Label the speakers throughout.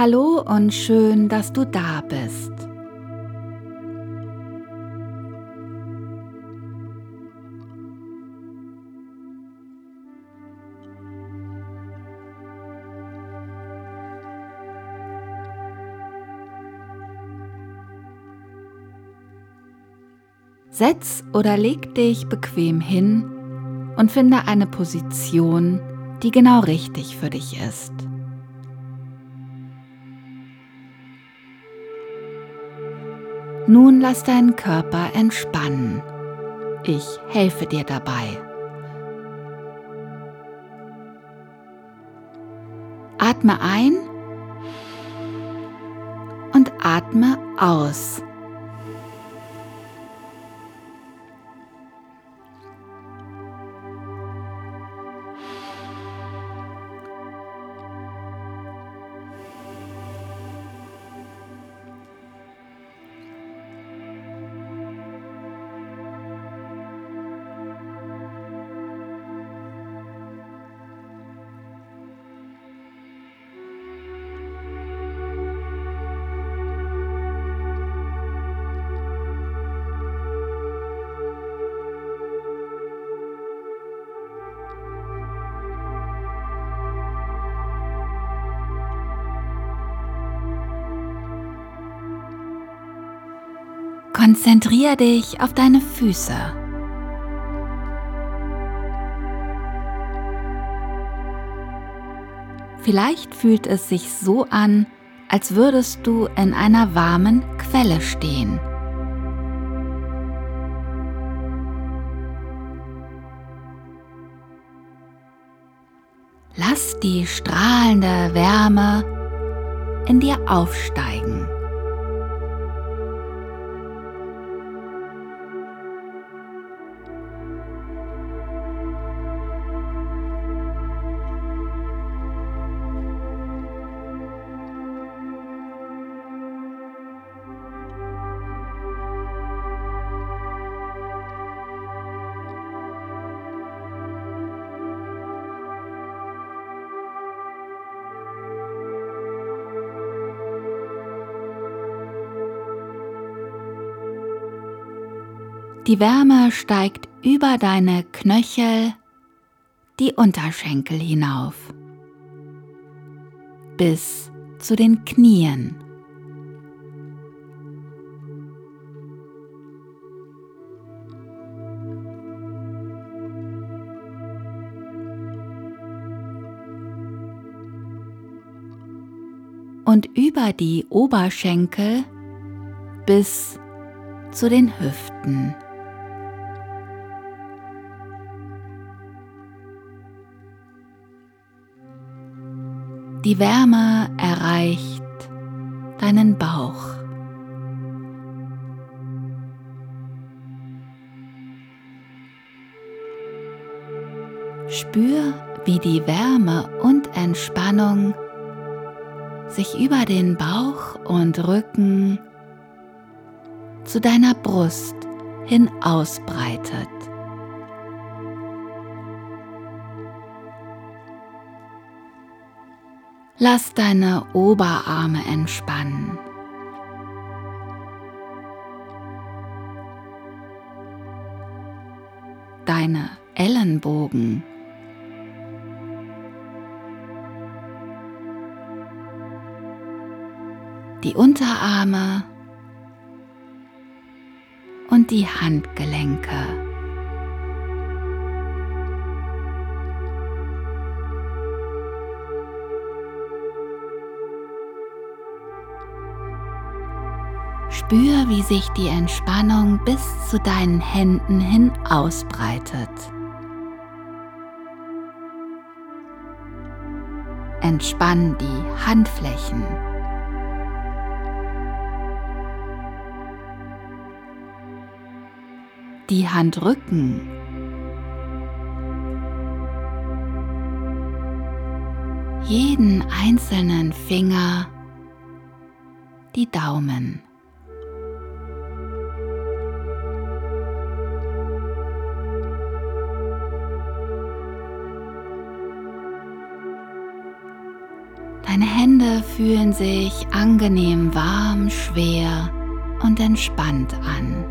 Speaker 1: Hallo und schön, dass du da bist. Setz oder leg dich bequem hin und finde eine Position, die genau richtig für dich ist. Nun lass deinen Körper entspannen. Ich helfe dir dabei. Atme ein und atme aus. Konzentriere dich auf deine Füße. Vielleicht fühlt es sich so an, als würdest du in einer warmen Quelle stehen. Lass die strahlende Wärme in dir aufsteigen. Die Wärme steigt über deine Knöchel, die Unterschenkel hinauf, bis zu den Knien. Und über die Oberschenkel bis zu den Hüften. Die Wärme erreicht deinen Bauch. Spür, wie die Wärme und Entspannung sich über den Bauch und Rücken zu deiner Brust hin ausbreitet. Lass deine Oberarme entspannen. Deine Ellenbogen. Die Unterarme und die Handgelenke. Spür, wie sich die Entspannung bis zu deinen Händen hin ausbreitet. Entspann die Handflächen. Die Handrücken. Jeden einzelnen Finger. Die Daumen. Fühlen sich angenehm warm, schwer und entspannt an.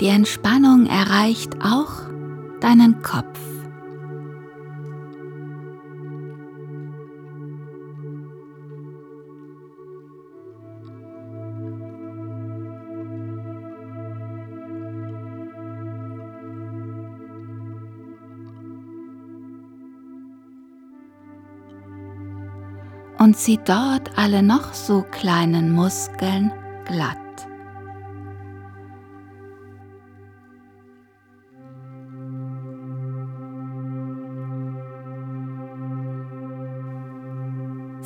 Speaker 1: Die Entspannung erreicht auch deinen Kopf. Und zieht dort alle noch so kleinen Muskeln glatt.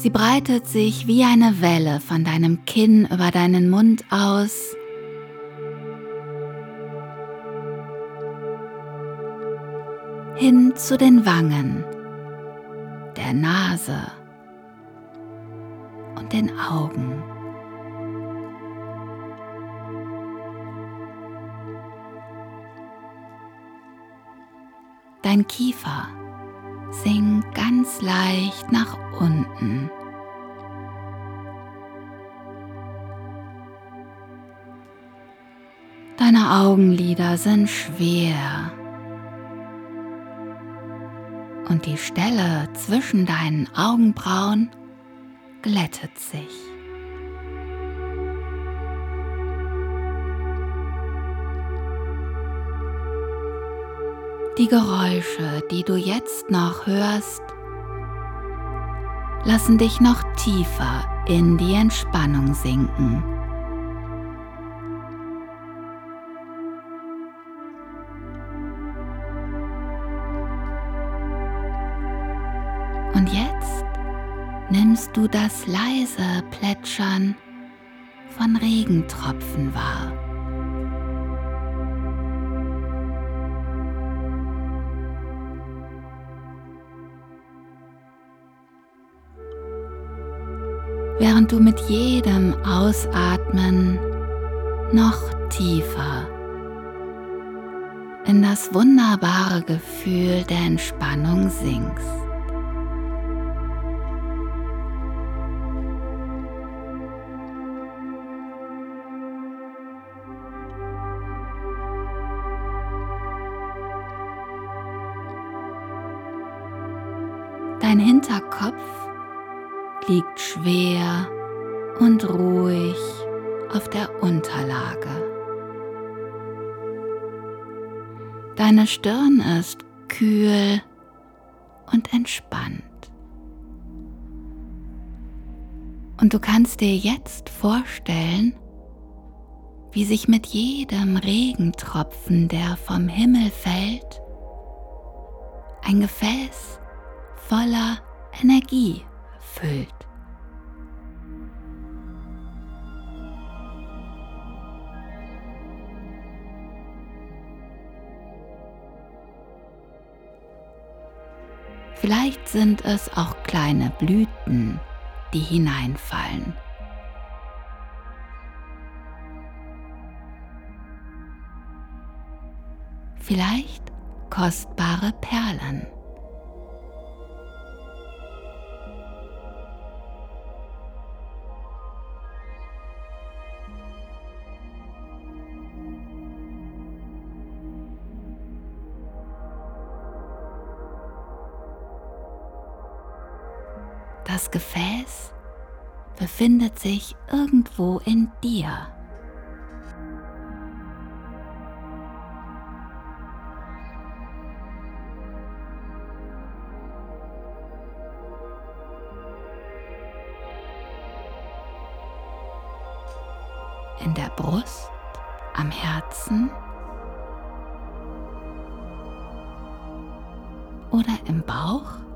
Speaker 1: Sie breitet sich wie eine Welle von deinem Kinn über deinen Mund aus. hin zu den Wangen, der Nase und den Augen. Dein Kiefer sinkt ganz leicht nach unten. Deine Augenlider sind schwer und die Stelle zwischen deinen Augenbrauen glättet sich. Die Geräusche, die du jetzt noch hörst, lassen dich noch tiefer in die Entspannung sinken. Und jetzt nimmst du das leise Plätschern von Regentropfen wahr. Während du mit jedem Ausatmen noch tiefer in das wunderbare Gefühl der Entspannung sinkst. Dein Hinterkopf liegt schwer und ruhig auf der Unterlage. Deine Stirn ist kühl und entspannt. Und du kannst dir jetzt vorstellen, wie sich mit jedem Regentropfen, der vom Himmel fällt, ein Gefäß voller Energie füllt. Vielleicht sind es auch kleine Blüten, die hineinfallen. Vielleicht kostbare Perlen. Gefäß befindet sich irgendwo in dir. In der Brust, am Herzen oder im Bauch?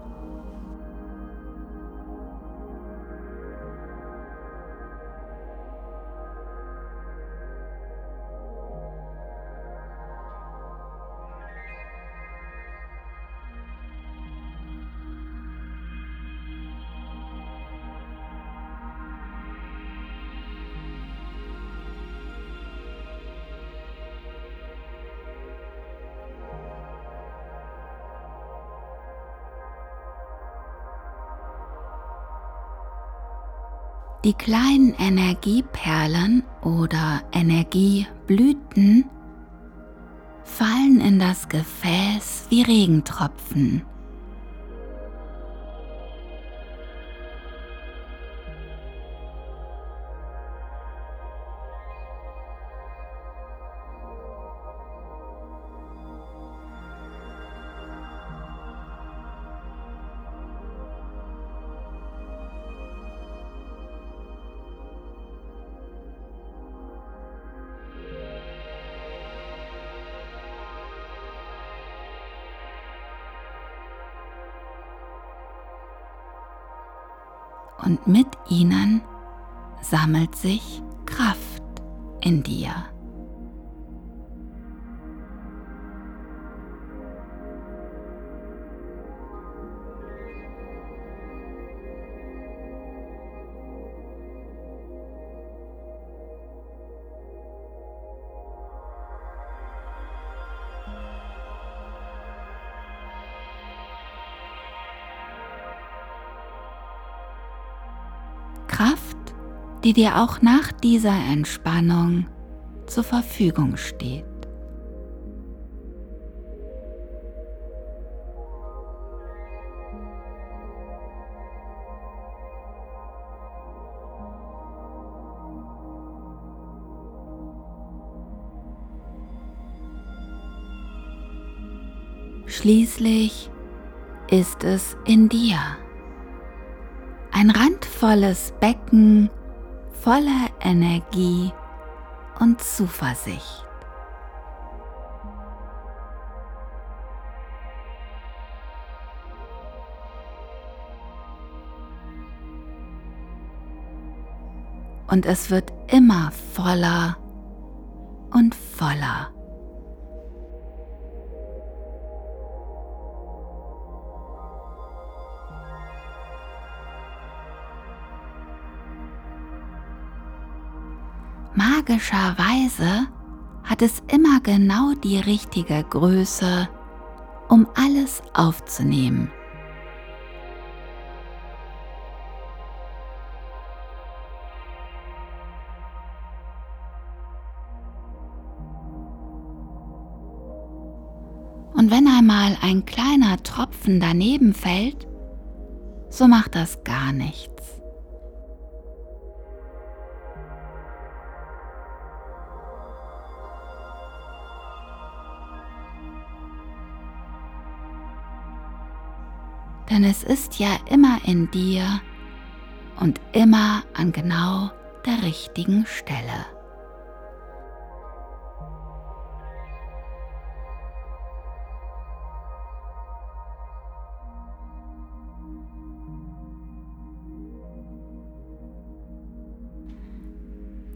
Speaker 1: Die kleinen Energieperlen oder Energieblüten fallen in das Gefäß wie Regentropfen. Mit ihnen sammelt sich Kraft in dir. Kraft, die dir auch nach dieser Entspannung zur Verfügung steht. Schließlich ist es in dir ein randvolles Becken voller Energie und Zuversicht. Und es wird immer voller und voller. Magischerweise hat es immer genau die richtige Größe, um alles aufzunehmen. Und wenn einmal ein kleiner Tropfen daneben fällt, so macht das gar nichts. Denn es ist ja immer in dir und immer an genau der richtigen Stelle.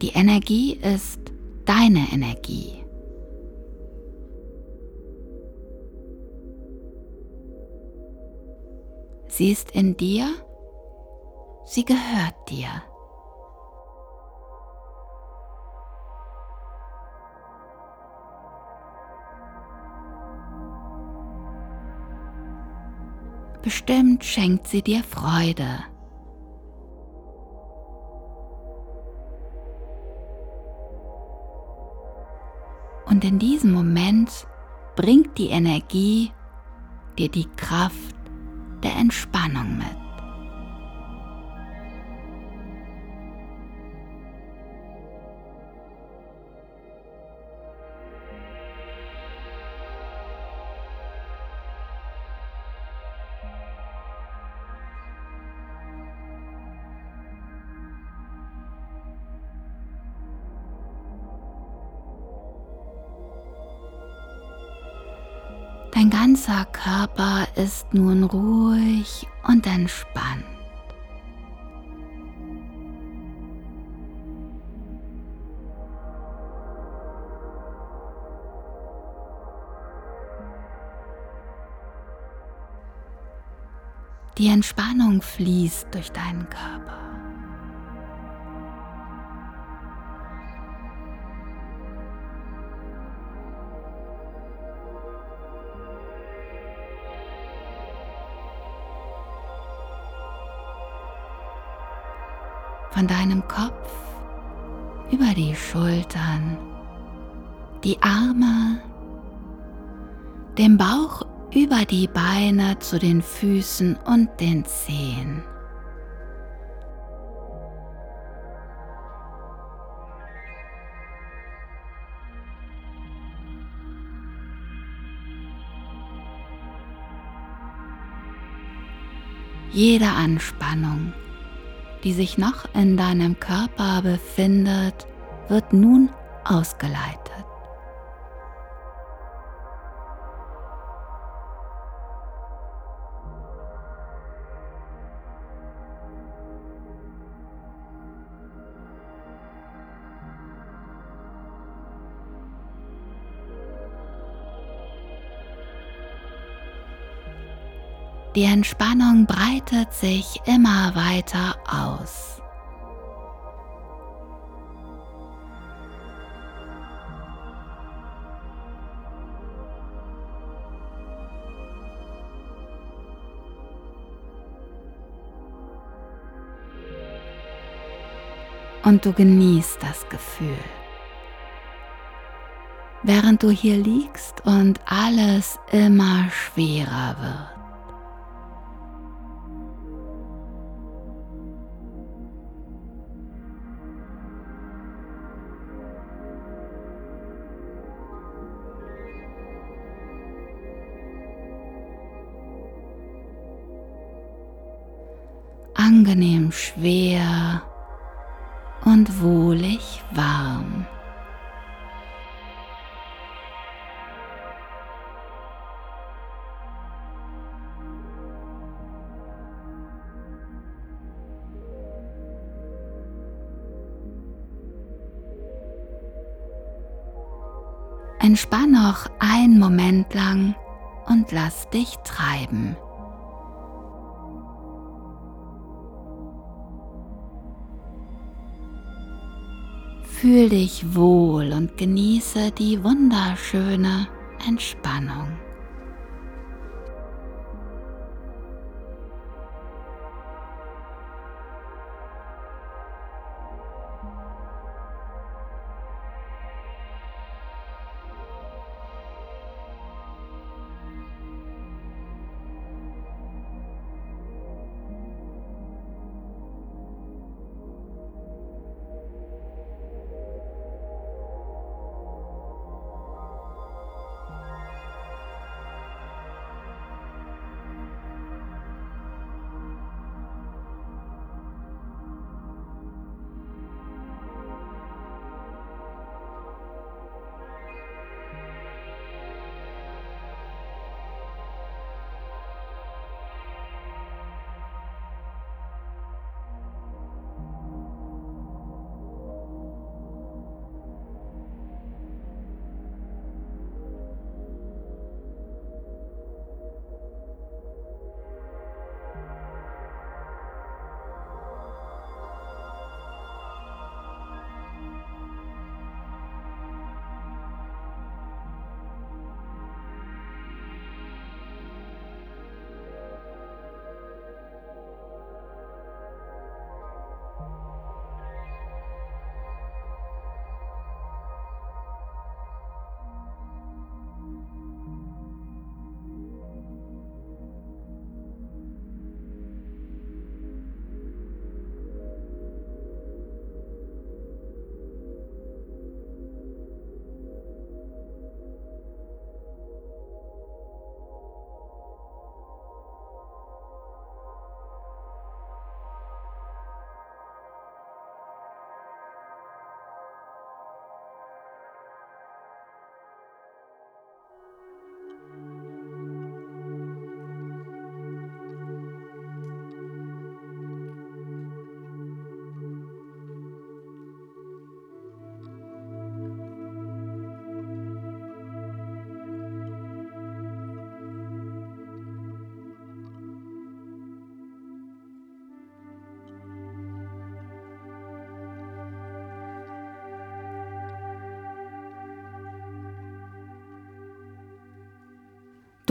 Speaker 1: Die Energie ist deine Energie. Sie ist in dir, sie gehört dir. Bestimmt schenkt sie dir Freude. Und in diesem Moment bringt die Energie dir die Kraft Entspannung mit. Ist nun ruhig und entspannt. Die Entspannung fließt durch deinen Körper. Von deinem Kopf über die Schultern, die Arme, dem Bauch über die Beine zu den Füßen und den Zehen. Jede Anspannung, die sich noch in deinem Körper befindet, wird nun ausgeleitet. Die Entspannung breitet sich immer weiter aus. Und du genießt das Gefühl. Während du hier liegst und alles immer schwerer wird. Schwer und wohlig warm. Entspann noch einen Moment lang und lass dich treiben. Fühl dich wohl und genieße die wunderschöne Entspannung.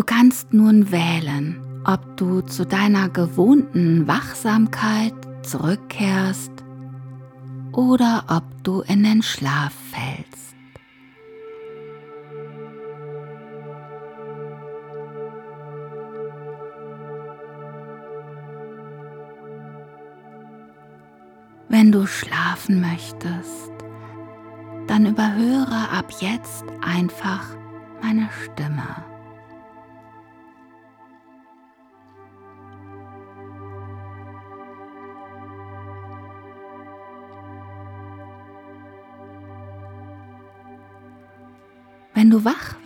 Speaker 1: Kannst nun wählen, ob du zu deiner gewohnten Wachsamkeit zurückkehrst oder ob du in den Schlaf fällst. Wenn du schlafen möchtest, dann überhöre ab jetzt einfach meine Stimme.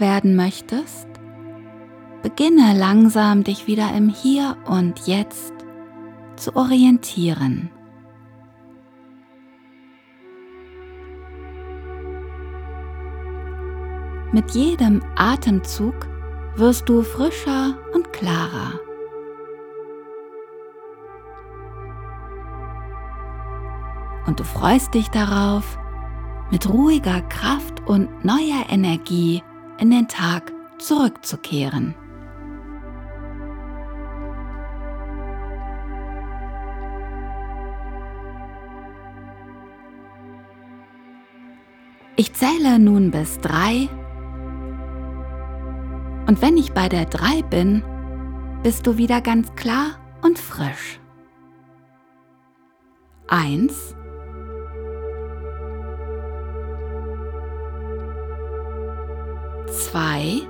Speaker 1: Werden möchtest, beginne langsam dich wieder im Hier und Jetzt zu orientieren. Mit jedem Atemzug wirst du frischer und klarer. Und du freust dich darauf, mit ruhiger Kraft und neuer Energie in den Tag zurückzukehren. Ich zähle nun bis drei und wenn ich bei der drei bin, bist du wieder ganz klar und frisch. Eins. Zwei,